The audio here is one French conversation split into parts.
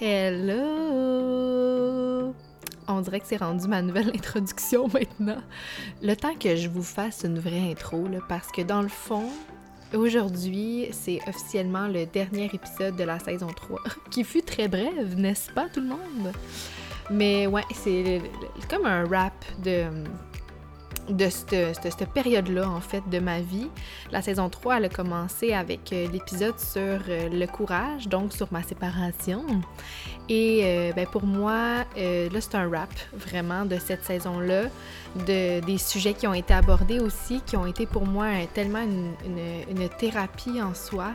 Hello! On dirait que c'est rendu ma nouvelle introduction maintenant. Le temps que je vous fasse une vraie intro, là, parce que dans le fond, aujourd'hui, c'est officiellement le dernier épisode de la saison 3, qui fut très brève, n'est-ce pas tout le monde? Mais ouais, c'est comme un rap de de cette, période-là, en fait, de ma vie. La saison 3, elle a commencé avec euh, l'épisode sur euh, le courage, donc sur ma séparation. Et euh, ben, pour moi, là, c'est un rap, vraiment, de cette saison-là, de, des sujets qui ont été abordés aussi, qui ont été pour moi tellement une, une thérapie en soi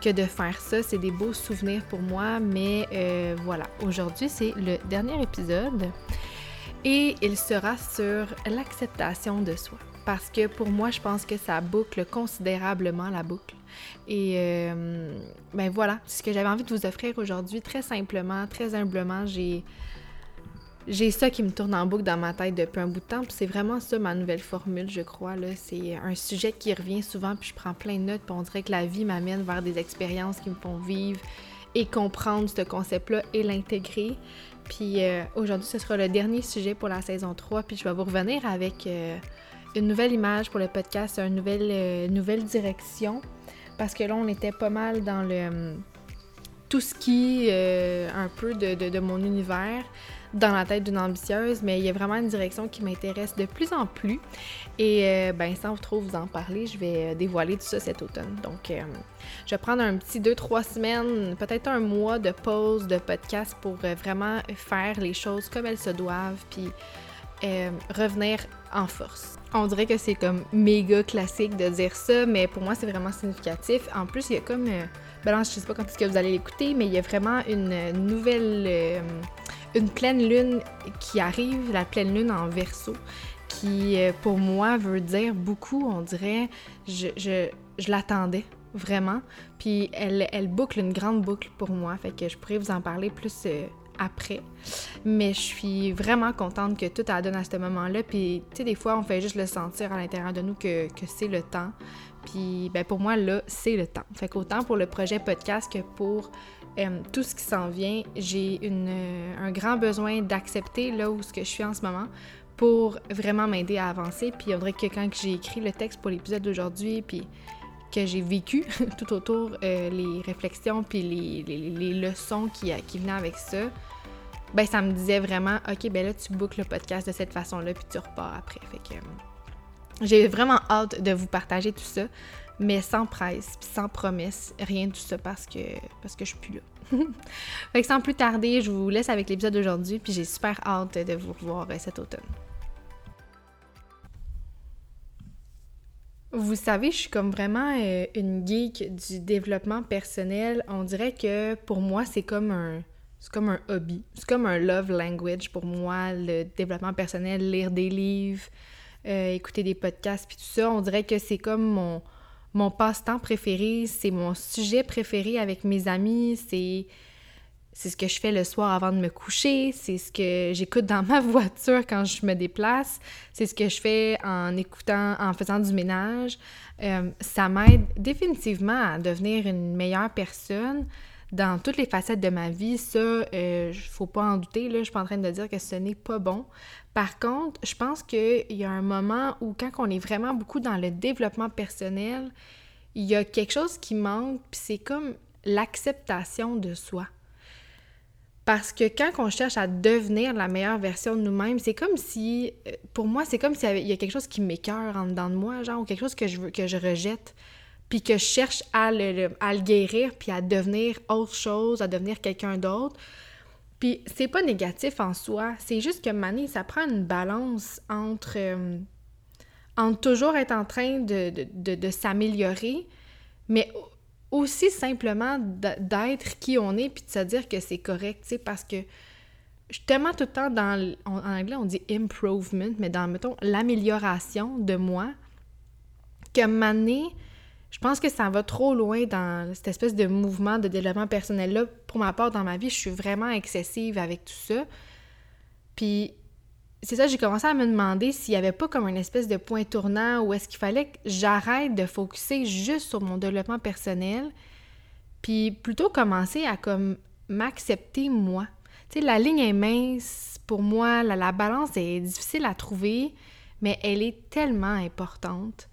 que de faire ça. C'est des beaux souvenirs pour moi, mais voilà, aujourd'hui, c'est le dernier épisode et il sera sur l'acceptation de soi. Parce que pour moi, je pense que ça boucle considérablement la boucle. Et euh, ben voilà, c'est ce que j'avais envie de vous offrir aujourd'hui, très simplement, très humblement. J'ai ça qui me tourne en boucle dans ma tête depuis un bout de temps, puis c'est vraiment ça ma nouvelle formule, je crois. C'est un sujet qui revient souvent, puis je prends plein de notes, puis on dirait que la vie m'amène vers des expériences qui me font vivre et comprendre ce concept-là et l'intégrer. Puis euh, aujourd'hui, ce sera le dernier sujet pour la saison 3. Puis je vais vous revenir avec euh, une nouvelle image pour le podcast, une nouvelle, euh, nouvelle direction. Parce que là, on était pas mal dans le tout ce qui un peu de, de, mon univers dans la tête d'une ambitieuse, mais il y a vraiment une direction qui m'intéresse de plus en plus. Et euh, ben, sans trop vous en parler, je vais euh, dévoiler tout ça cet automne. Donc, euh, je vais prendre un petit 2-3 semaines, peut-être un mois de pause de podcast pour vraiment faire les choses comme elles se doivent, puis revenir en force. On dirait que c'est comme méga classique de dire ça, mais pour moi, c'est vraiment significatif. En plus, il y a comme. ben je sais pas quand est-ce que vous allez l'écouter, mais il y a vraiment une nouvelle une pleine lune qui arrive, la pleine lune en verso, qui euh, pour moi veut dire beaucoup, on dirait, je, l'attendais vraiment. Puis elle, boucle une grande boucle pour moi, fait que je pourrais vous en parler plus euh, après. Mais je suis vraiment contente que tout a donné à ce moment-là. Puis, tu sais, des fois, on fait juste le sentir à l'intérieur de nous que, que c'est le temps. Puis, ben pour moi, là, c'est le temps. Fait qu'autant pour le projet podcast que pour euh, tout ce qui s'en vient, j'ai euh, un grand besoin d'accepter là où je suis en ce moment pour vraiment m'aider à avancer. Puis on dirait que quand j'ai écrit le texte pour l'épisode d'aujourd'hui, puis que j'ai vécu tout autour euh, les réflexions puis les, leçons qui, qui venaient avec ça, ben ça me disait vraiment, ok, ben là tu boucles le podcast de cette façon-là puis tu repars après. Fait que j'ai vraiment hâte de vous partager tout ça mais sans presse, sans promesse, rien de tout ça parce que, parce que je suis plus là. fait que sans plus tarder, je vous laisse avec l'épisode d'aujourd'hui, puis j'ai super hâte de vous revoir euh, cet automne. Vous savez, je suis comme vraiment euh, une geek du développement personnel. On dirait que pour moi, c'est comme un c'est comme un hobby. C'est comme un love language pour moi, le développement personnel, lire des livres, euh, écouter des podcasts, puis tout ça. On dirait que c'est comme mon, mon passe-temps préféré, c'est mon sujet préféré avec mes amis, c'est c'est ce que je fais le soir avant de me coucher, c'est ce que j'écoute dans ma voiture quand je me déplace, c'est ce que je fais en écoutant, en faisant du ménage. Euh, ça m'aide définitivement à devenir une meilleure personne dans toutes les facettes de ma vie. Ça, euh, faut pas en douter, là, je suis pas en train de dire que ce n'est pas bon. Par contre, je pense qu'il y a un moment où quand on est vraiment beaucoup dans le développement personnel, il y a quelque chose qui manque, puis c'est comme l'acceptation de soi. Parce que quand on cherche à devenir la meilleure version de nous-mêmes, c'est comme si, euh, pour moi, c'est comme s'il y, a quelque chose qui m'écœure en dedans de moi, genre, ou quelque chose que je, veux, que je rejette, puis que je cherche à le, guérir, puis à devenir autre chose, à devenir quelqu'un d'autre. Puis c'est pas négatif en soi, c'est juste que Mané, ça prend une balance entre, euh, toujours être en train de, s'améliorer, mais aussi simplement d'être qui on est puis de se dire que c'est correct, tu parce que je suis tellement tout le temps dans, en anglais on dit improvement, mais dans, mettons, l'amélioration de moi, que Mané, je pense que ça va trop loin dans cette espèce de mouvement de développement personnel-là. Pour ma part, dans ma vie, je suis vraiment excessive avec tout ça. Puis, c'est ça, j'ai commencé à me demander s'il n'y avait pas comme une espèce de point tournant ou est-ce qu'il fallait que j'arrête de focuser juste sur mon développement personnel, puis plutôt commencer à comme m'accepter moi. Tu sais, la ligne est mince pour moi, la balance est difficile à trouver, mais elle est tellement importante.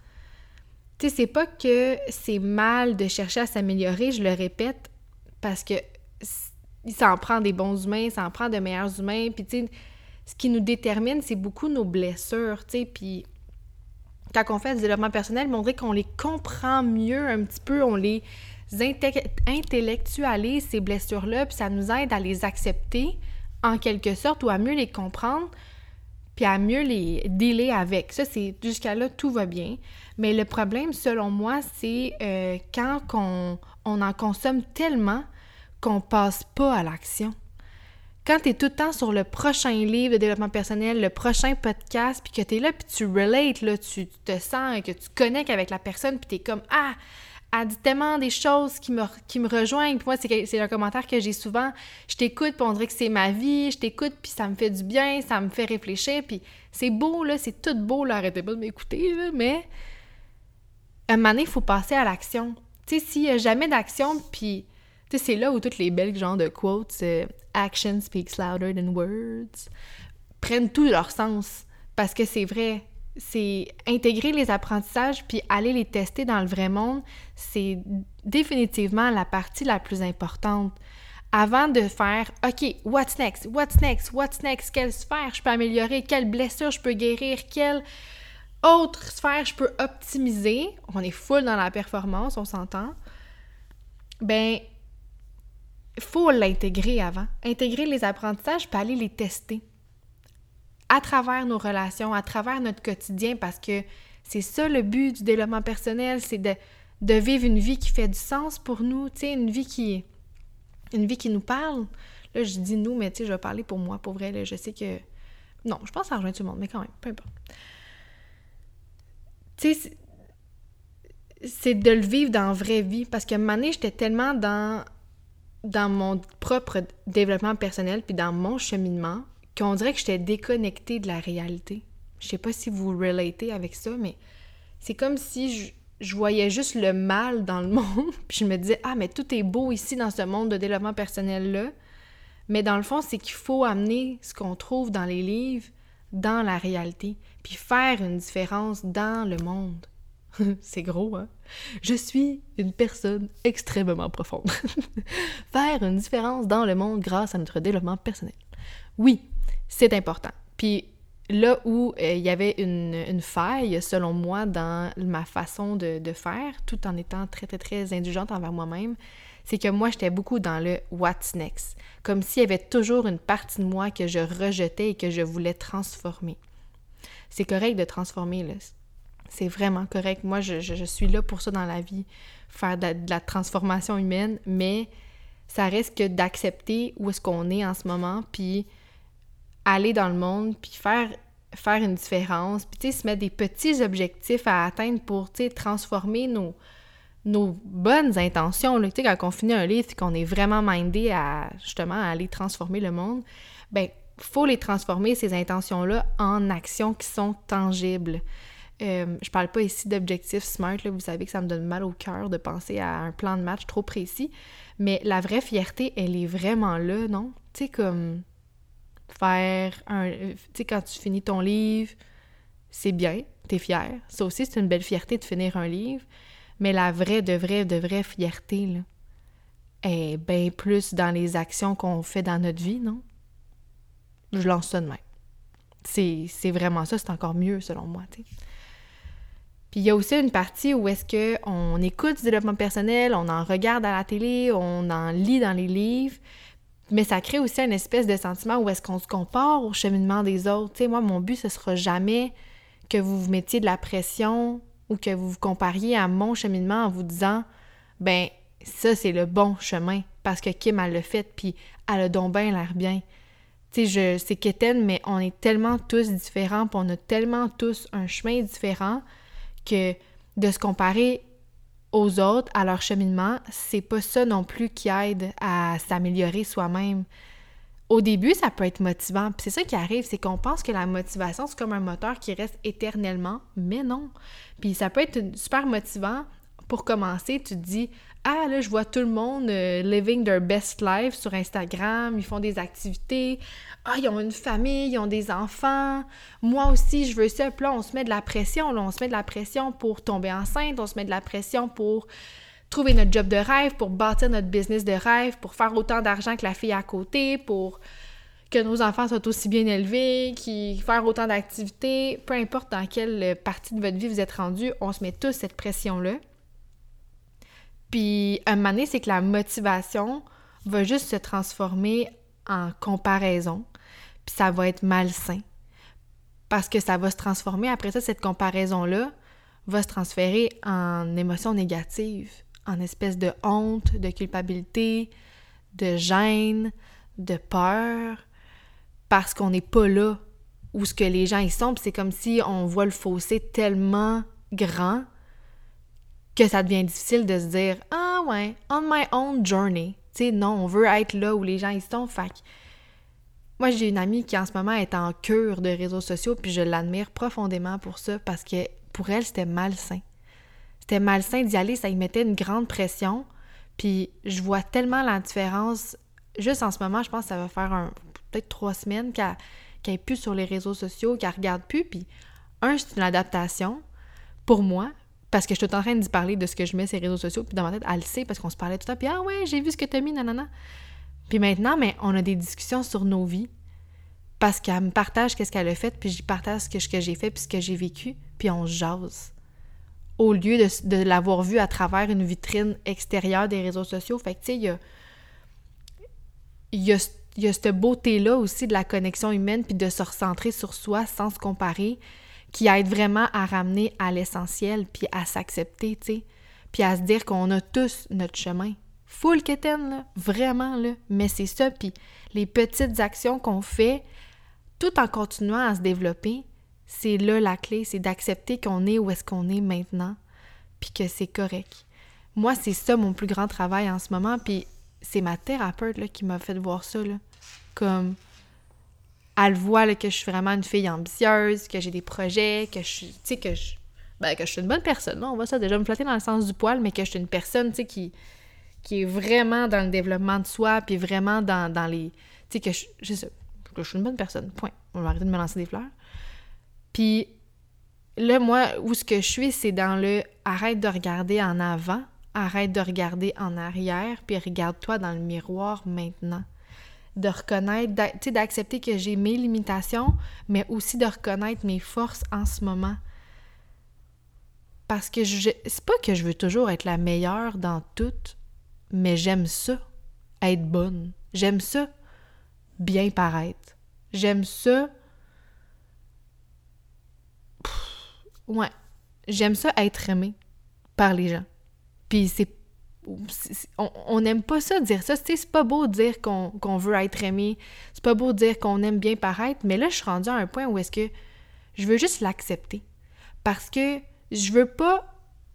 C'est pas que c'est mal de chercher à s'améliorer, je le répète, parce que ça en prend des bons humains, ça en prend de meilleurs humains, puis tu sais, ce qui nous détermine, c'est beaucoup nos blessures, tu sais, puis quand on fait du développement personnel, on dirait qu'on les comprend mieux un petit peu, on les intellectualise, ces blessures-là, puis ça nous aide à les accepter en quelque sorte ou à mieux les comprendre, puis à mieux les dealer avec. Ça, c'est jusqu'à là, tout va bien. Mais le problème, selon moi, c'est euh, quand on, en consomme tellement qu'on passe pas à l'action quand tu es tout le temps sur le prochain livre de développement personnel, le prochain podcast, puis que tu es là, puis tu relates, tu te sens, que tu connectes avec la personne, puis tu es comme Ah, elle dit tellement des choses qui me, qui me rejoignent. Puis moi, c'est un commentaire que j'ai souvent. Je t'écoute, puis on dirait que c'est ma vie. Je t'écoute, puis ça me fait du bien, ça me fait réfléchir. Puis c'est beau, là, c'est tout beau. Arrêtez pas de m'écouter, mais à un moment donné, il faut passer à l'action. Tu sais, s'il n'y a jamais d'action, puis c'est là où toutes les belles genres de quotes, euh, action speaks louder than words, prennent tout leur sens. Parce que c'est vrai, c'est intégrer les apprentissages puis aller les tester dans le vrai monde, c'est définitivement la partie la plus importante. Avant de faire OK, what's next? What's next? What's next? Quelle sphère je peux améliorer? Quelle blessure je peux guérir? Quelle autre sphère je peux optimiser? On est full dans la performance, on s'entend. Ben, faut l'intégrer avant. Intégrer les apprentissages, puis aller les tester. À travers nos relations, à travers notre quotidien, parce que c'est ça le but du développement personnel, c'est de, de, vivre une vie qui fait du sens pour nous, une vie qui une vie qui nous parle. Là, je dis nous, mais tu sais, je vais parler pour moi, pour vrai, là, je sais que... Non, je pense que ça rejoint tout le monde, mais quand même, peu importe. Tu sais, c'est de le vivre dans la vraie vie, parce que donné, j'étais tellement dans dans mon propre développement personnel puis dans mon cheminement qu'on dirait que j'étais déconnectée de la réalité. Je sais pas si vous relatez avec ça, mais c'est comme si je, voyais juste le mal dans le monde, puis je me disais ah mais tout est beau ici dans ce monde de développement personnel là. Mais dans le fond, c'est qu'il faut amener ce qu'on trouve dans les livres dans la réalité, puis faire une différence dans le monde. c'est gros, hein? Je suis une personne extrêmement profonde. Faire une différence dans le monde grâce à notre développement personnel. Oui, c'est important. Puis là où euh, il y avait une, faille, selon moi, dans ma façon de, faire, tout en étant très, très, très indulgente envers moi-même, c'est que moi, j'étais beaucoup dans le what's next. Comme s'il y avait toujours une partie de moi que je rejetais et que je voulais transformer. C'est correct de transformer, là c'est vraiment correct. Moi, je, suis là pour ça dans la vie, faire de la, transformation humaine, mais ça reste que d'accepter où est-ce qu'on est en ce moment, puis aller dans le monde, puis faire, faire une différence, puis se mettre des petits objectifs à atteindre pour, transformer nos, nos bonnes intentions. Sais, quand on finit un livre et qu'on est vraiment mindé à, justement, à aller transformer le monde, ben faut les transformer, ces intentions-là, en actions qui sont tangibles. Euh, je parle pas ici d'objectifs smart, là, vous savez que ça me donne mal au cœur de penser à un plan de match trop précis, mais la vraie fierté, elle est vraiment là, non? Tu sais, comme faire un... Tu sais, quand tu finis ton livre, c'est bien, t'es fier. Ça aussi, c'est une belle fierté de finir un livre, mais la vraie, de vraie, de vraie fierté, là, est bien plus dans les actions qu'on fait dans notre vie, non? Je lance ça de même. C'est vraiment ça, c'est encore mieux selon moi. Puis il y a aussi une partie où est-ce qu'on écoute du développement personnel, on en regarde à la télé, on en lit dans les livres, mais ça crée aussi une espèce de sentiment où est-ce qu'on se compare au cheminement des autres. Tu moi, mon but, ce sera jamais que vous vous mettiez de la pression ou que vous vous compariez à mon cheminement en vous disant, ben ça, c'est le bon chemin parce que Kim, elle l'a fait, puis elle a donc bien l'air bien. Tu sais, c'est quétaine, mais on est tellement tous différents, puis on a tellement tous un chemin différent que de se comparer aux autres, à leur cheminement, c'est pas ça non plus qui aide à s'améliorer soi-même. Au début, ça peut être motivant. Puis c'est ça qui arrive, c'est qu'on pense que la motivation, c'est comme un moteur qui reste éternellement, mais non. Puis ça peut être super motivant. Pour commencer, tu te dis Ah, là, je vois tout le monde euh, living their best life sur Instagram, ils font des activités. Ah, ils ont une famille, ils ont des enfants. Moi aussi, je veux ça. Puis là, on se met de la pression. Là, on se met de la pression pour tomber enceinte, on se met de la pression pour trouver notre job de rêve, pour bâtir notre business de rêve, pour faire autant d'argent que la fille à côté, pour que nos enfants soient aussi bien élevés, qui faire autant d'activités, peu importe dans quelle partie de votre vie vous êtes rendu, on se met tous cette pression-là. Puis, un moment donné, c'est que la motivation va juste se transformer en comparaison, puis ça va être malsain. Parce que ça va se transformer, après ça, cette comparaison-là va se transférer en émotions négatives en espèce de honte, de culpabilité, de gêne, de peur, parce qu'on n'est pas là où ce que les gens y sont. c'est comme si on voit le fossé tellement grand que ça devient difficile de se dire Ah ouais, on my own journey. Tu sais, non, on veut être là où les gens y sont. Fait moi, j'ai une amie qui en ce moment est en cure de réseaux sociaux, puis je l'admire profondément pour ça parce que pour elle, c'était malsain. C'était malsain d'y aller, ça y mettait une grande pression. Puis je vois tellement la différence. Juste en ce moment, je pense que ça va faire peut-être trois semaines qu'elle n'est plus sur les réseaux sociaux, qu'elle regarde plus. Puis un, c'est une adaptation pour moi, parce que je suis en train d'y parler de ce que je mets sur les réseaux sociaux, puis dans ma tête, elle le sait parce qu'on se parlait tout le temps, puis ah ouais, j'ai vu ce que tu as mis, nanana. Puis maintenant, mais on a des discussions sur nos vies parce qu'elle me partage qu'est-ce qu'elle a fait, puis j'y partage ce que, j'ai fait, puis ce que j'ai vécu, puis on jase au lieu de, l'avoir vu à travers une vitrine extérieure des réseaux sociaux. Fait que, tu sais, il y a cette beauté-là aussi de la connexion humaine, puis de se recentrer sur soi sans se comparer, qui aide vraiment à ramener à l'essentiel, puis à s'accepter, tu sais, puis à se dire qu'on a tous notre chemin. Full quétaine, là, vraiment, là, mais c'est ça, puis les petites actions qu'on fait, tout en continuant à se développer, c'est là la clé, c'est d'accepter qu'on est où est-ce qu'on est maintenant, puis que c'est correct. Moi, c'est ça mon plus grand travail en ce moment, puis c'est ma thérapeute là, qui m'a fait voir ça, là. Comme, elle voit que je suis vraiment une fille ambitieuse, que j'ai des projets, que je suis, que je, ben, que je suis une bonne personne. On va ça déjà me flatter dans le sens du poil, mais que je suis une personne, tu qui, qui est vraiment dans le développement de soi, puis vraiment dans, dans les... Tu sais, que je, sais, je suis une bonne personne, point. On va arrêter de me lancer des fleurs. Puis là, moi, où ce que je suis, c'est dans le arrête de regarder en avant, arrête de regarder en arrière, puis regarde-toi dans le miroir maintenant. De reconnaître, d'accepter que j'ai mes limitations, mais aussi de reconnaître mes forces en ce moment. Parce que c'est pas que je veux toujours être la meilleure dans tout, mais j'aime ça, être bonne. J'aime ça, bien paraître. J'aime ça, Ouais. J'aime ça être aimé par les gens. Puis c'est. On n'aime pas ça dire ça. C'est pas beau dire qu'on veut être aimé. C'est pas beau dire qu'on aime bien paraître. Mais là, je suis rendue à un point où est-ce que je veux juste l'accepter. Parce que je veux pas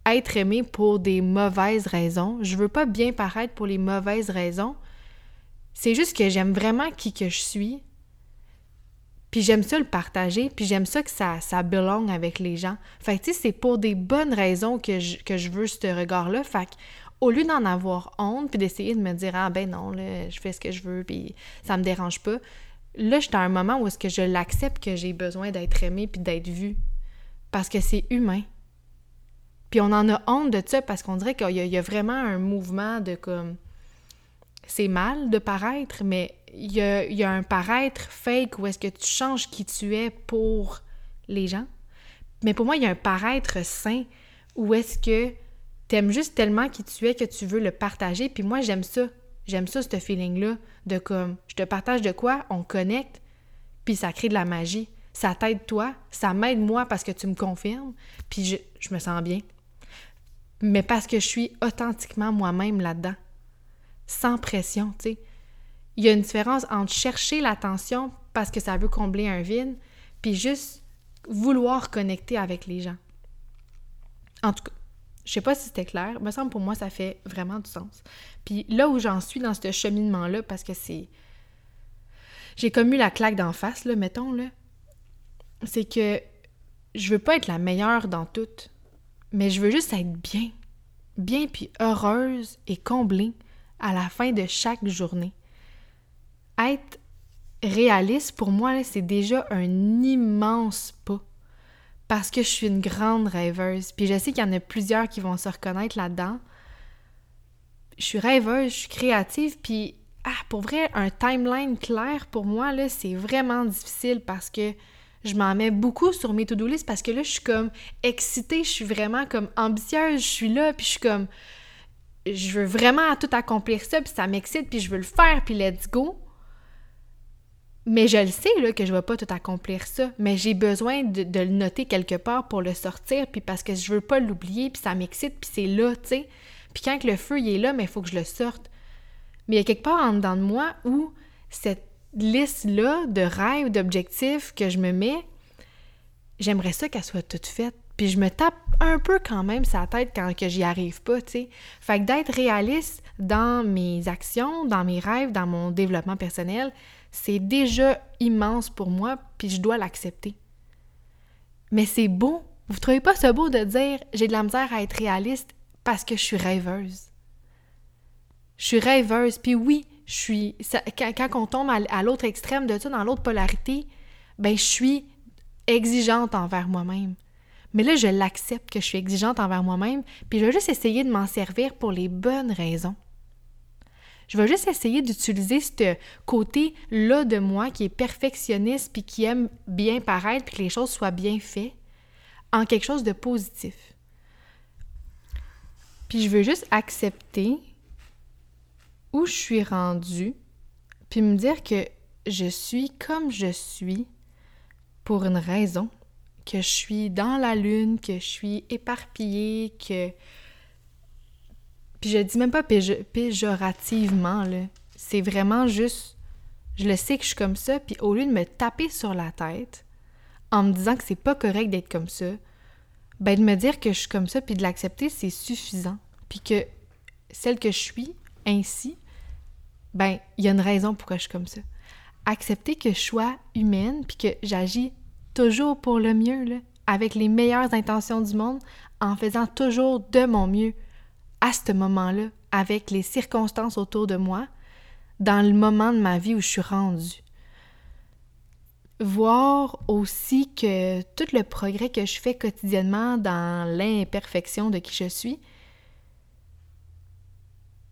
être aimé pour des mauvaises raisons. Je veux pas bien paraître pour les mauvaises raisons. C'est juste que j'aime vraiment qui que je suis. Puis j'aime ça le partager, puis j'aime ça que ça, ça belong avec les gens. Fait que, tu sais, c'est pour des bonnes raisons que je, que je veux ce regard-là. Fait que, au lieu d'en avoir honte, puis d'essayer de me dire, ah ben non, là, je fais ce que je veux, puis ça me dérange pas, là, je suis à un moment où est-ce que je l'accepte que j'ai besoin d'être aimé puis d'être vu. Parce que c'est humain. Puis on en a honte de ça parce qu'on dirait qu'il y, y, a vraiment un mouvement de comme. C'est mal de paraître, mais il y a, un paraître fake où est-ce que tu changes qui tu es pour les gens. Mais pour moi, il y a un paraître sain où est-ce que tu aimes juste tellement qui tu es que tu veux le partager. Puis moi, j'aime ça. J'aime ça, ce feeling-là, de comme, je te partage de quoi, on connecte, puis ça crée de la magie. Ça t'aide toi, ça m'aide moi parce que tu me confirmes, puis je, je me sens bien. Mais parce que je suis authentiquement moi-même là-dedans. Sans pression, tu sais il y a une différence entre chercher l'attention parce que ça veut combler un vide, puis juste vouloir connecter avec les gens. En tout cas, je sais pas si c'était clair, me semble pour moi ça fait vraiment du sens. Puis là où j'en suis dans ce cheminement-là, parce que c'est. J'ai comme eu la claque d'en face, là, mettons, là. C'est que je veux pas être la meilleure dans tout, mais je veux juste être bien. bien puis heureuse et comblée à la fin de chaque journée. Être réaliste, pour moi, c'est déjà un immense pas. Parce que je suis une grande rêveuse. Puis je sais qu'il y en a plusieurs qui vont se reconnaître là-dedans. Je suis rêveuse, je suis créative, puis ah, pour vrai, un timeline clair pour moi, là, c'est vraiment difficile parce que je m'en mets beaucoup sur mes to-do list parce que là, je suis comme excitée, je suis vraiment comme ambitieuse, je suis là, puis je suis comme je veux vraiment tout accomplir ça, puis ça m'excite, puis je veux le faire, puis let's go. Mais je le sais là, que je ne vais pas tout accomplir ça, mais j'ai besoin de, le noter quelque part pour le sortir, puis parce que je veux pas l'oublier, puis ça m'excite, puis c'est là, tu sais. Puis quand le feu il est là, mais il faut que je le sorte. Mais il y a quelque part en dedans de moi où cette liste-là de rêves, d'objectifs que je me mets, j'aimerais ça qu'elle soit toute faite. Puis je me tape un peu quand même sa tête quand que j'y arrive pas, tu sais. Fait que d'être réaliste dans mes actions, dans mes rêves, dans mon développement personnel, c'est déjà immense pour moi, puis je dois l'accepter. Mais c'est beau. Vous trouvez pas ça beau de dire j'ai de la misère à être réaliste parce que je suis rêveuse? Je suis rêveuse, puis oui, je suis. quand, on tombe à, l'autre extrême de ça, dans l'autre polarité, ben je suis exigeante envers moi-même. Mais là, je l'accepte que je suis exigeante envers moi-même, puis je vais juste essayer de m'en servir pour les bonnes raisons. Je vais juste essayer d'utiliser ce côté-là de moi qui est perfectionniste puis qui aime bien paraître puis que les choses soient bien faites en quelque chose de positif. Puis je veux juste accepter où je suis rendue, puis me dire que je suis comme je suis pour une raison, que je suis dans la lune, que je suis éparpillée, que... Puis je dis même pas péjorativement, là. C'est vraiment juste... Je le sais que je suis comme ça, puis au lieu de me taper sur la tête en me disant que c'est pas correct d'être comme ça, ben de me dire que je suis comme ça, puis de l'accepter, c'est suffisant. Puis que celle que je suis, ainsi, ben, il y a une raison pourquoi je suis comme ça. Accepter que je sois humaine puis que j'agis toujours pour le mieux, là, avec les meilleures intentions du monde, en faisant toujours de mon mieux à ce moment-là, avec les circonstances autour de moi, dans le moment de ma vie où je suis rendue. Voir aussi que tout le progrès que je fais quotidiennement dans l'imperfection de qui je suis,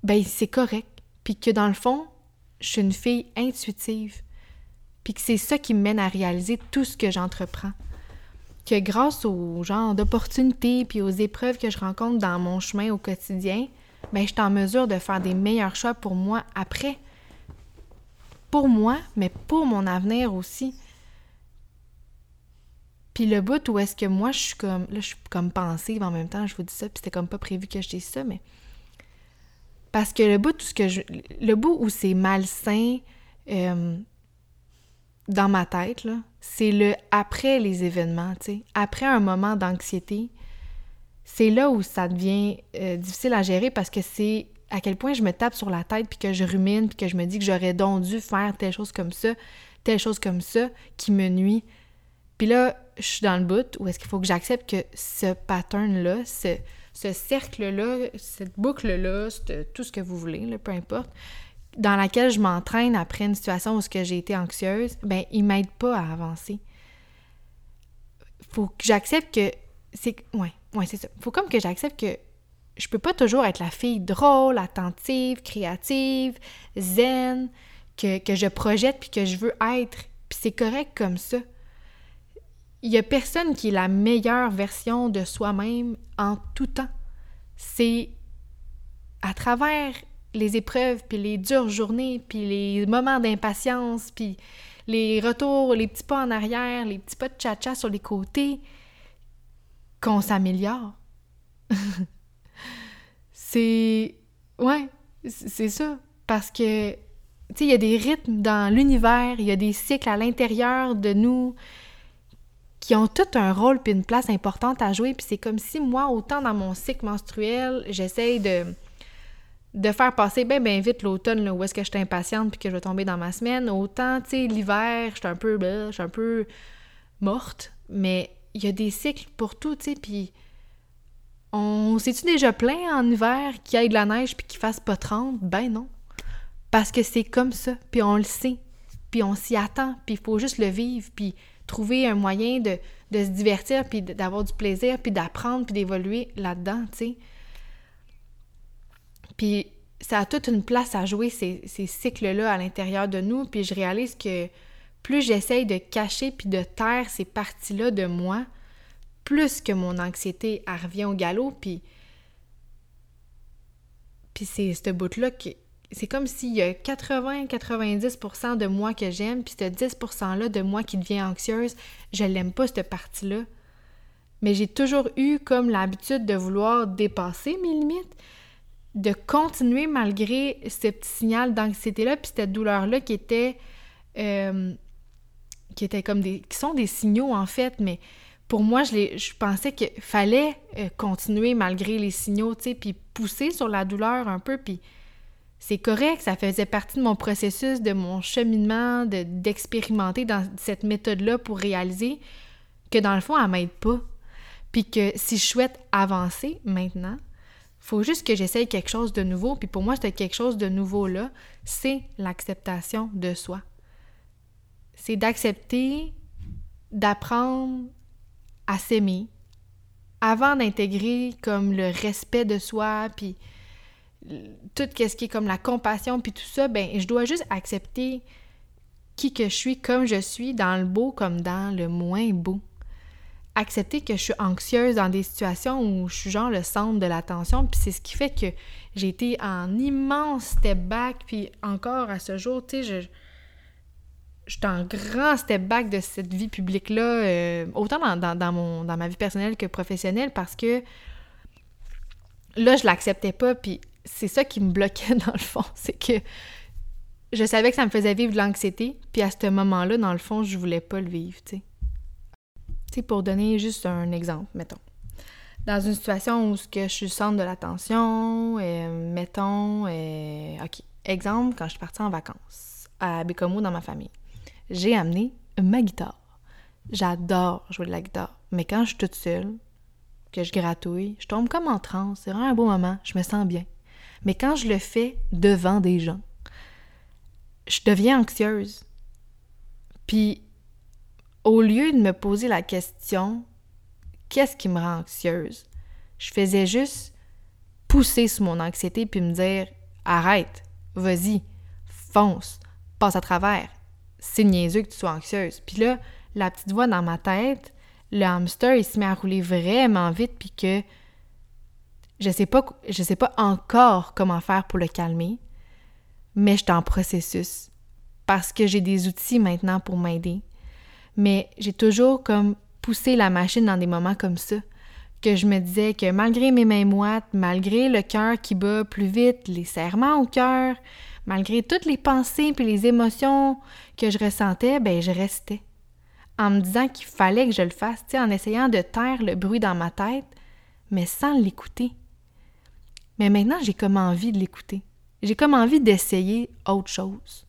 ben c'est correct. Puis que dans le fond, je suis une fille intuitive. Puis que c'est ça qui me mène à réaliser tout ce que j'entreprends. Que grâce aux genre d'opportunités puis aux épreuves que je rencontre dans mon chemin au quotidien, ben je en mesure de faire des meilleurs choix pour moi après. Pour moi, mais pour mon avenir aussi. Puis le bout où est-ce que moi je suis comme là je suis comme pensive en même temps, je vous dis ça, puis c'était comme pas prévu que je dise ça, mais parce que le bout, tout je, le bout où c'est malsain euh, dans ma tête, c'est le après les événements, tu sais. Après un moment d'anxiété, c'est là où ça devient euh, difficile à gérer parce que c'est à quel point je me tape sur la tête puis que je rumine puis que je me dis que j'aurais donc dû faire telle chose comme ça, telle chose comme ça qui me nuit. Puis là, je suis dans le bout où est-ce qu'il faut que j'accepte que ce pattern-là, ce, ce cercle-là, cette boucle-là, tout ce que vous voulez, peu importe, dans laquelle je m'entraîne après une situation où j'ai été anxieuse, ben il m'aide pas à avancer. Faut que j'accepte que c'est ouais, ouais, c'est ça. Faut comme que j'accepte que je peux pas toujours être la fille drôle, attentive, créative, zen, que, que je projette puis que je veux être. Puis c'est correct comme ça il n'y a personne qui est la meilleure version de soi-même en tout temps. C'est à travers les épreuves, puis les dures journées, puis les moments d'impatience, puis les retours, les petits pas en arrière, les petits pas de cha-cha sur les côtés, qu'on s'améliore. c'est... Ouais, c'est ça. Parce que, tu sais, il y a des rythmes dans l'univers, il y a des cycles à l'intérieur de nous, qui ont tout un rôle puis une place importante à jouer. Puis c'est comme si moi, autant dans mon cycle menstruel, j'essaye de, de faire passer bien bien vite l'automne où est-ce que je suis impatiente puis que je vais tomber dans ma semaine. Autant, tu sais, l'hiver, je suis un peu je suis un peu morte, mais il y a des cycles pour tout, tu sais, puis On s'est-tu déjà plaint en hiver qu'il y ait de la neige puis qu'il fasse pas 30? Ben non. Parce que c'est comme ça, puis on le sait, puis on s'y attend, puis il faut juste le vivre, puis trouver un moyen de, de se divertir, puis d'avoir du plaisir, puis d'apprendre, puis d'évoluer là-dedans, tu sais. Puis ça a toute une place à jouer, ces, ces cycles-là à l'intérieur de nous, puis je réalise que plus j'essaye de cacher puis de taire ces parties-là de moi, plus que mon anxiété revient au galop, puis, puis c'est ce bout-là qui... C'est comme s'il y a 80-90% de moi que j'aime, puis ce 10%-là de moi qui devient anxieuse, je l'aime pas, cette partie-là. Mais j'ai toujours eu comme l'habitude de vouloir dépasser mes limites, de continuer malgré ce petit signal d'anxiété-là, puis cette douleur-là qui était... Euh, qui étaient comme des... qui sont des signaux, en fait, mais pour moi, je, je pensais qu'il fallait euh, continuer malgré les signaux, tu sais, puis pousser sur la douleur un peu, puis c'est correct, ça faisait partie de mon processus, de mon cheminement, d'expérimenter dans cette méthode-là pour réaliser que dans le fond, elle m'aide pas. Puis que si je souhaite avancer maintenant, faut juste que j'essaye quelque chose de nouveau. Puis pour moi, c'était quelque chose de nouveau-là, c'est l'acceptation de soi. C'est d'accepter, d'apprendre à s'aimer avant d'intégrer comme le respect de soi, puis tout ce qui est comme la compassion, puis tout ça, ben je dois juste accepter qui que je suis comme je suis, dans le beau comme dans le moins beau. Accepter que je suis anxieuse dans des situations où je suis genre le centre de l'attention, puis c'est ce qui fait que j'ai été en immense step back, puis encore à ce jour, tu sais, je je suis en grand step back de cette vie publique-là, euh, autant dans, mon, dans ma vie personnelle que professionnelle, parce que là, je l'acceptais pas, puis c'est ça qui me bloquait dans le fond, c'est que je savais que ça me faisait vivre de l'anxiété, puis à ce moment-là, dans le fond, je voulais pas le vivre, tu sais. Pour donner juste un exemple, mettons. Dans une situation où je suis centre de l'attention, euh, mettons, euh, OK, exemple, quand je suis partie en vacances à Bécomo dans ma famille j'ai amené ma guitare. J'adore jouer de la guitare, mais quand je suis toute seule, que je gratouille, je tombe comme en transe, c'est vraiment un beau moment, je me sens bien. Mais quand je le fais devant des gens, je deviens anxieuse. Puis, au lieu de me poser la question, qu'est-ce qui me rend anxieuse? Je faisais juste pousser sur mon anxiété puis me dire, arrête, vas-y, fonce, passe à travers, c'est niaiseux que tu sois anxieuse. Puis là, la petite voix dans ma tête, le hamster, il se met à rouler vraiment vite, puis que je sais pas, je sais pas encore comment faire pour le calmer, mais je suis en processus parce que j'ai des outils maintenant pour m'aider. Mais j'ai toujours comme poussé la machine dans des moments comme ça, que je me disais que malgré mes mains moites, malgré le cœur qui bat plus vite, les serrements au cœur, malgré toutes les pensées et les émotions que je ressentais, ben je restais. En me disant qu'il fallait que je le fasse, en essayant de taire le bruit dans ma tête, mais sans l'écouter. Mais maintenant, j'ai comme envie de l'écouter. J'ai comme envie d'essayer autre chose.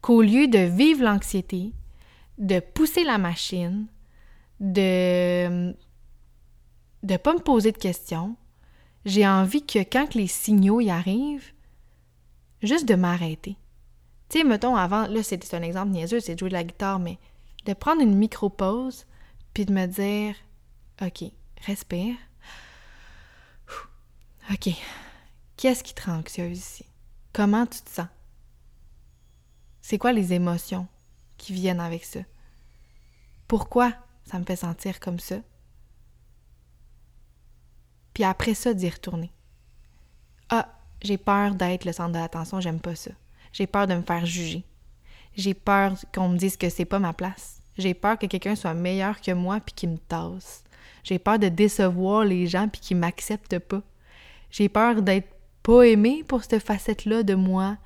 Qu'au lieu de vivre l'anxiété, de pousser la machine, de de pas me poser de questions, j'ai envie que quand les signaux y arrivent, juste de m'arrêter. Tu sais, mettons, avant, là, c'est un exemple niaiseux, c'est de jouer de la guitare, mais de prendre une micro-pause, puis de me dire, OK, respire. OK, qu'est-ce qui te rend anxieuse ici? Comment tu te sens? C'est quoi les émotions? Qui viennent avec ça? Pourquoi ça me fait sentir comme ça? Puis après ça, d'y retourner. Ah, j'ai peur d'être le centre de l'attention, j'aime pas ça. J'ai peur de me faire juger. J'ai peur qu'on me dise que c'est pas ma place. J'ai peur que quelqu'un soit meilleur que moi puis qu'il me tasse. J'ai peur de décevoir les gens puis qu'ils m'acceptent pas. J'ai peur d'être pas aimée pour cette facette-là de moi.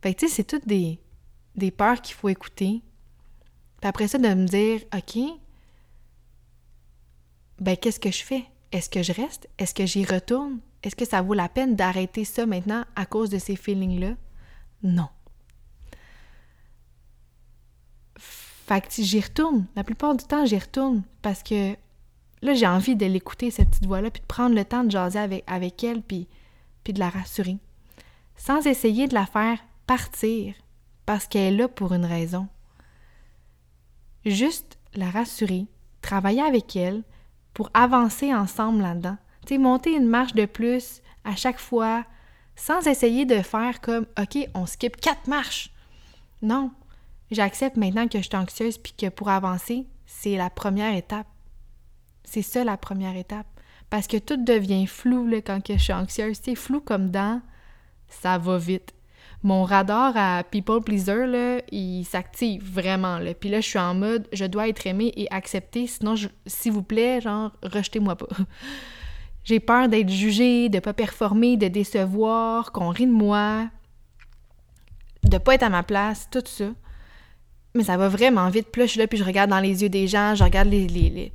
Fait que tu sais, c'est toutes des, des peurs qu'il faut écouter. Puis après ça, de me dire, OK, ben qu'est-ce que je fais? Est-ce que je reste? Est-ce que j'y retourne? Est-ce que ça vaut la peine d'arrêter ça maintenant à cause de ces feelings-là? Non. Fait que j'y retourne. La plupart du temps, j'y retourne parce que là, j'ai envie de l'écouter, cette petite voix-là, puis de prendre le temps de jaser avec, avec elle, puis, puis de la rassurer. Sans essayer de la faire partir, parce qu'elle est là pour une raison. Juste la rassurer, travailler avec elle pour avancer ensemble là-dedans. Tu sais, monter une marche de plus à chaque fois, sans essayer de faire comme OK, on skip quatre marches. Non. J'accepte maintenant que je suis anxieuse puis que pour avancer, c'est la première étape. C'est ça la première étape. Parce que tout devient flou quand je suis anxieuse. C'est flou comme dans ça va vite. Mon radar à people pleaser, là, il s'active vraiment. Là. Puis là, je suis en mode je dois être aimée et acceptée, sinon, s'il vous plaît, genre, rejetez-moi pas. J'ai peur d'être jugée, de pas performer, de décevoir, qu'on rit de moi, de pas être à ma place, tout ça. Mais ça va vraiment vite. Puis là, je suis là, puis je regarde dans les yeux des gens, je regarde les, les,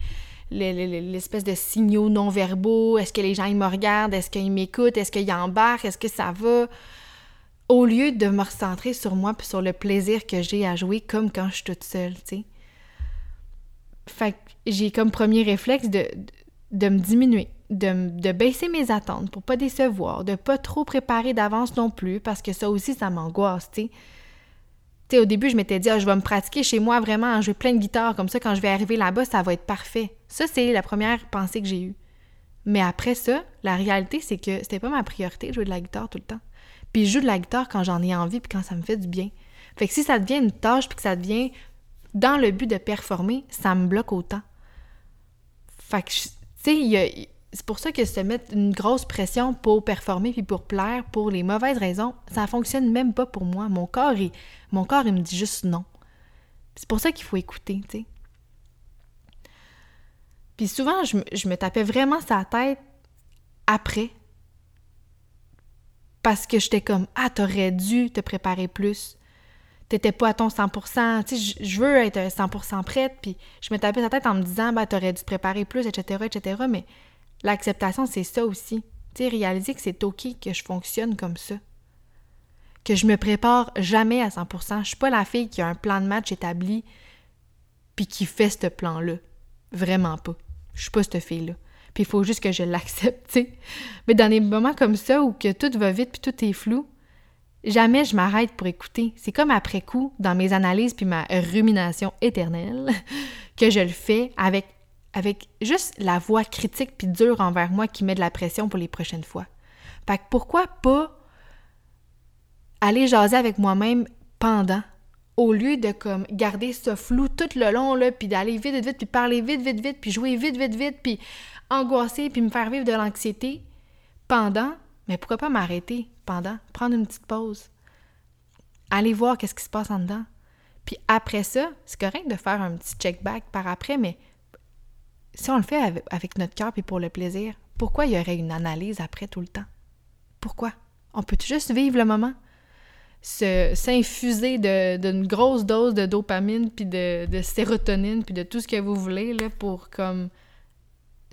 l'espèce de signaux non verbaux. Est-ce que les gens ils me regardent? Est-ce qu'ils m'écoutent? Est-ce qu'ils embarquent? Est-ce que ça va? Au lieu de me recentrer sur moi puis sur le plaisir que j'ai à jouer comme quand je suis toute seule, tu sais. J'ai comme premier réflexe de, de me diminuer, de, baisser mes attentes pour pas décevoir, de pas trop préparer d'avance non plus parce que ça aussi, ça m'angoisse, tu sais au début, je m'étais dit, ah, je vais me pratiquer chez moi vraiment, jouer plein de guitares, comme ça, quand je vais arriver là-bas, ça va être parfait. Ça, c'est la première pensée que j'ai eue. Mais après ça, la réalité, c'est que c'était pas ma priorité de jouer de la guitare tout le temps. Puis je joue de la guitare quand j'en ai envie, puis quand ça me fait du bien. Fait que si ça devient une tâche, puis que ça devient dans le but de performer, ça me bloque autant. Fait que, tu sais, c'est pour ça que se mettre une grosse pression pour performer puis pour plaire pour les mauvaises raisons, ça fonctionne même pas pour moi. Mon corps, il, mon corps, me dit juste non. C'est pour ça qu'il faut écouter, tu sais. Puis souvent, je, me tapais vraiment sa tête après. Parce que j'étais comme Ah, t'aurais dû te préparer plus. T'étais pas à ton 100%. Tu sais, je veux être 100% prête. Puis je me tapais sa tête en me disant Bah, t'aurais dû te préparer plus, etc., etc. Mais L'acceptation, c'est ça aussi. Tu sais, réaliser que c'est OK que je fonctionne comme ça. Que je me prépare jamais à 100%. Je suis pas la fille qui a un plan de match établi puis qui fait ce plan-là. Vraiment pas. Je suis pas cette fille-là. Puis il faut juste que je l'accepte. Mais dans des moments comme ça où que tout va vite puis tout est flou, jamais je m'arrête pour écouter. C'est comme après coup, dans mes analyses puis ma rumination éternelle, que je le fais avec avec juste la voix critique puis dure envers moi qui met de la pression pour les prochaines fois. Fait que pourquoi pas aller jaser avec moi-même pendant au lieu de comme garder ce flou tout le long là puis d'aller vite vite vite puis parler vite vite vite puis jouer vite vite vite puis angoisser puis me faire vivre de l'anxiété pendant mais pourquoi pas m'arrêter pendant prendre une petite pause aller voir qu'est-ce qui se passe en dedans puis après ça c'est correct de faire un petit check back par après mais si on le fait avec, notre cœur et pour le plaisir, pourquoi il y aurait une analyse après tout le temps? Pourquoi? On peut juste vivre le moment? S'infuser d'une grosse dose de dopamine, puis de, de, sérotonine, puis de tout ce que vous voulez, là, pour comme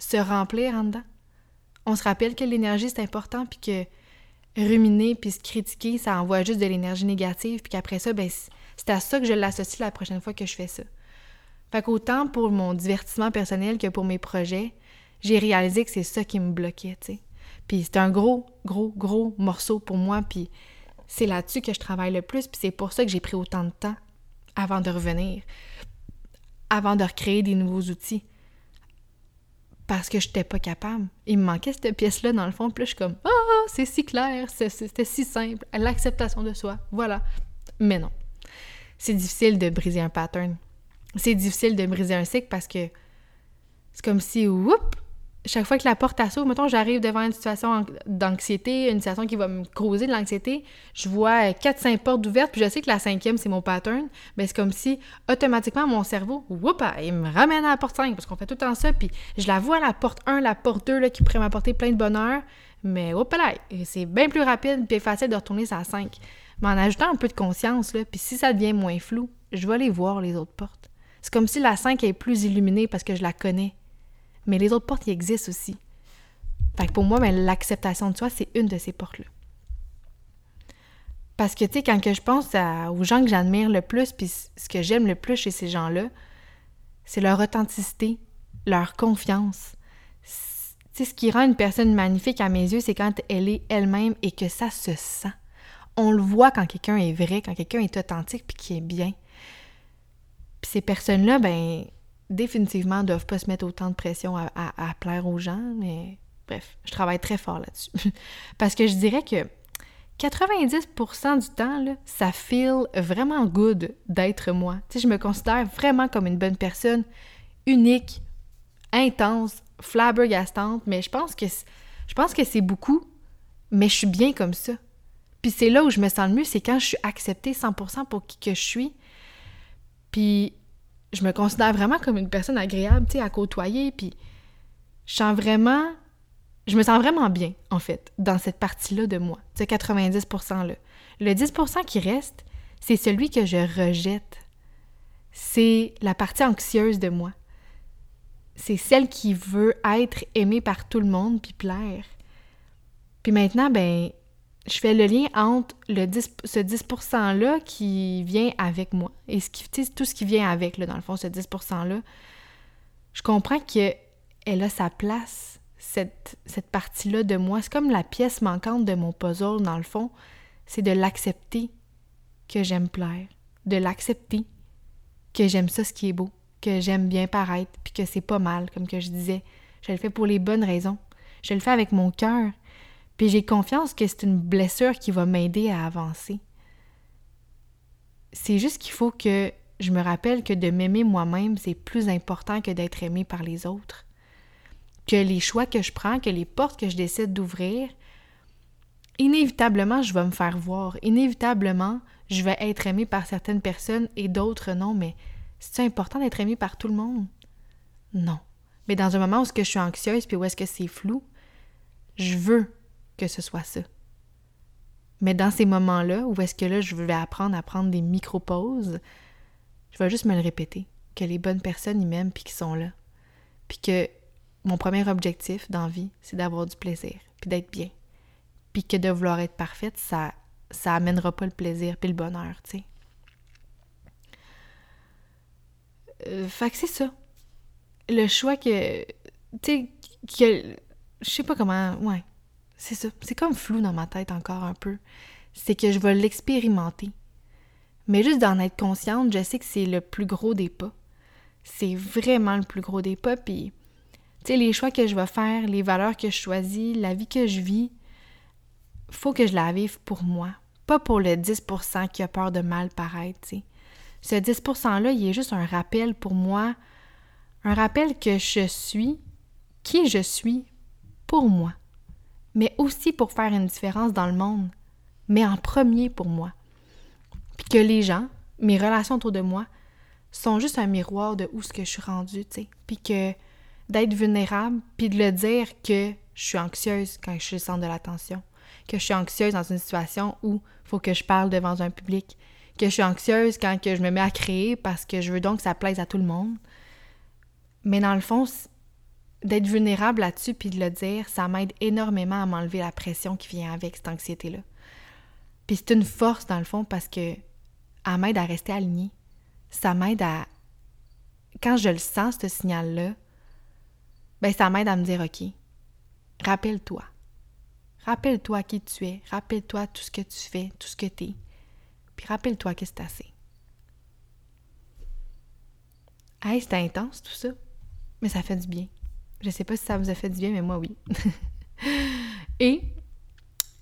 se remplir en dedans? On se rappelle que l'énergie, c'est important, puis que ruminer puis se critiquer, ça envoie juste de l'énergie négative, puis qu'après ça, ben, c'est à ça que je l'associe la prochaine fois que je fais ça. Fait qu'autant pour mon divertissement personnel que pour mes projets, j'ai réalisé que c'est ça qui me bloquait, tu sais. Puis c'est un gros, gros, gros morceau pour moi, puis c'est là-dessus que je travaille le plus, puis c'est pour ça que j'ai pris autant de temps avant de revenir, avant de recréer des nouveaux outils. Parce que je n'étais pas capable. Il me manquait cette pièce-là dans le fond, puis là, je suis comme « Ah, c'est si clair, c'était si simple, l'acceptation de soi, voilà. » Mais non. C'est difficile de briser un pattern c'est difficile de briser un cycle parce que c'est comme si, whoop, chaque fois que la porte s'ouvre, mettons, j'arrive devant une situation d'anxiété, une situation qui va me causer de l'anxiété, je vois quatre, cinq portes ouvertes, puis je sais que la cinquième, c'est mon pattern, mais c'est comme si, automatiquement, mon cerveau, whoop, il me ramène à la porte 5, parce qu'on fait tout le temps ça, puis je la vois à la porte 1, la porte 2, là, qui pourrait m'apporter plein de bonheur, mais hop là, c'est bien plus rapide, puis facile de retourner à 5. Mais en ajoutant un peu de conscience, là, puis si ça devient moins flou, je vais aller voir les autres portes. C'est comme si la 5 est plus illuminée parce que je la connais. Mais les autres portes, y existent aussi. Fait que pour moi, ben, l'acceptation de soi, c'est une de ces portes-là. Parce que, tu sais, quand que je pense aux gens que j'admire le plus, puis ce que j'aime le plus chez ces gens-là, c'est leur authenticité, leur confiance. Tu sais, ce qui rend une personne magnifique à mes yeux, c'est quand elle est elle-même et que ça se sent. On le voit quand quelqu'un est vrai, quand quelqu'un est authentique puis qui est bien. Puis ces personnes-là, ben, définitivement, doivent pas se mettre autant de pression à, plaire aux gens, mais bref, je travaille très fort là-dessus. Parce que je dirais que 90% du temps, ça feel vraiment good d'être moi. Je me considère vraiment comme une bonne personne, unique, intense, flabbergastante, mais je pense que je pense que c'est beaucoup, mais je suis bien comme ça. Puis c'est là où je me sens le mieux, c'est quand je suis acceptée 100% pour qui que je suis. Puis je me considère vraiment comme une personne agréable, tu à côtoyer, puis je sens vraiment je me sens vraiment bien, en fait, dans cette partie-là de moi, ce 90%-là. Le 10% qui reste, c'est celui que je rejette. C'est la partie anxieuse de moi. C'est celle qui veut être aimée par tout le monde puis plaire. Puis maintenant, ben, je fais le lien entre le 10, ce 10%-là qui vient avec moi et ce tout ce qui vient avec, là, dans le fond, ce 10%-là. Je comprends qu'elle a sa place cette, partie-là de moi. C'est comme la pièce manquante de mon puzzle, dans le fond. C'est de l'accepter que j'aime plaire, de l'accepter que j'aime ça, ce qui est beau, que j'aime bien paraître, puis que c'est pas mal, comme je disais. Je le fais pour les bonnes raisons. Je le fais avec mon cœur. Puis j'ai confiance que c'est une blessure qui va m'aider à avancer. C'est juste qu'il faut que je me rappelle que de m'aimer moi-même, c'est plus important que d'être aimé par les autres que les choix que je prends, que les portes que je décide d'ouvrir, inévitablement, je vais me faire voir. Inévitablement, je vais être aimée par certaines personnes et d'autres non. Mais c'est important d'être aimée par tout le monde? Non. Mais dans un moment où est-ce que je suis anxieuse puis où est-ce que c'est flou, je veux que ce soit ça. Mais dans ces moments-là, où est-ce que là, je vais apprendre à prendre des micro-pauses, je vais juste me le répéter, que les bonnes personnes, ils m'aiment puis qu'ils sont là. Puis que mon premier objectif dans c'est d'avoir du plaisir, puis d'être bien. Puis que de vouloir être parfaite, ça ça amènera pas le plaisir puis le bonheur, tu sais. Euh, fait que c'est ça. Le choix que tu sais que je sais pas comment, ouais. C'est ça, c'est comme flou dans ma tête encore un peu. C'est que je vais l'expérimenter. Mais juste d'en être consciente, je sais que c'est le plus gros des pas. C'est vraiment le plus gros des pas puis tu les choix que je vais faire, les valeurs que je choisis, la vie que je vis, faut que je la vive pour moi, pas pour le 10% qui a peur de mal paraître, tu sais. Ce 10%-là, il est juste un rappel pour moi, un rappel que je suis qui je suis pour moi, mais aussi pour faire une différence dans le monde, mais en premier pour moi. Puis que les gens, mes relations autour de moi, sont juste un miroir de où que je suis rendue, tu sais. Puis que d'être vulnérable, puis de le dire que je suis anxieuse quand je suis le centre de l'attention, que je suis anxieuse dans une situation où il faut que je parle devant un public, que je suis anxieuse quand que je me mets à créer parce que je veux donc que ça plaise à tout le monde. Mais dans le fond, d'être vulnérable là-dessus puis de le dire, ça m'aide énormément à m'enlever la pression qui vient avec cette anxiété-là. Puis c'est une force dans le fond parce que elle m'aide à rester alignée. Ça m'aide à quand je le sens ce signal-là, ben ça m'aide à me dire OK. Rappelle-toi. Rappelle-toi qui tu es, rappelle-toi tout ce que tu fais, tout ce que tu es. Puis rappelle-toi que c'est assez. Hey, c'était intense tout ça. Mais ça fait du bien. Je sais pas si ça vous a fait du bien, mais moi oui. Et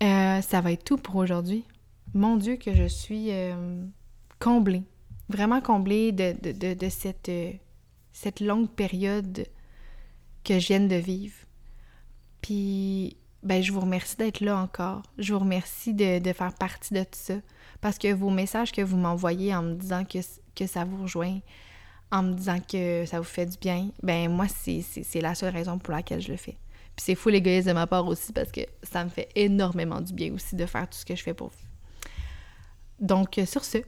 euh, ça va être tout pour aujourd'hui. Mon Dieu, que je suis euh, comblée. Vraiment comblée de, de, cette, euh, cette longue période que je viens de vivre. Puis, ben, je vous remercie d'être là encore. Je vous remercie de, faire partie de tout ça. Parce que vos messages que vous m'envoyez en me disant que, que ça vous rejoint, en me disant que ça vous fait du bien, ben moi, c'est la seule raison pour laquelle je le fais. Puis c'est fou l'égoïsme de ma part aussi parce que ça me fait énormément du bien aussi de faire tout ce que je fais pour vous. Donc, sur ce,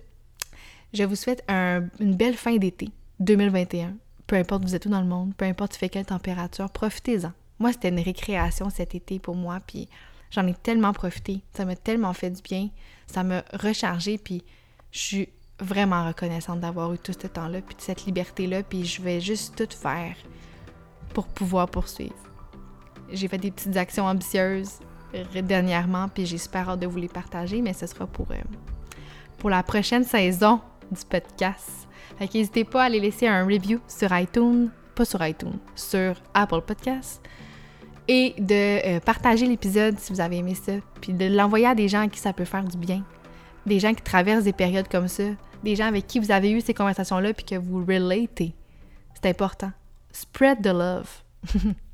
je vous souhaite une belle fin d'été 2021 peu importe vous êtes où dans le monde, peu importe tu fais quelle température, profitez-en. Moi, c'était une récréation cet été pour moi, puis j'en ai tellement profité. Ça m'a tellement fait du bien. Ça m'a rechargé, puis je suis vraiment reconnaissante d'avoir eu tout ce temps-là, puis cette liberté-là, puis je vais juste tout faire pour pouvoir poursuivre. J'ai fait des petites actions ambitieuses dernièrement, puis j'ai super hâte de vous les partager, mais ce sera pour, euh, pour la prochaine saison du podcast. Fait n'hésitez pas à aller laisser un review sur iTunes, pas sur iTunes, sur Apple Podcasts, et de euh, partager l'épisode si vous avez aimé ça, puis de l'envoyer à des gens à qui ça peut faire du bien, des gens qui traversent des périodes comme ça, des gens avec qui vous avez eu ces conversations-là, puis que vous relatez. C'est important. Spread the love.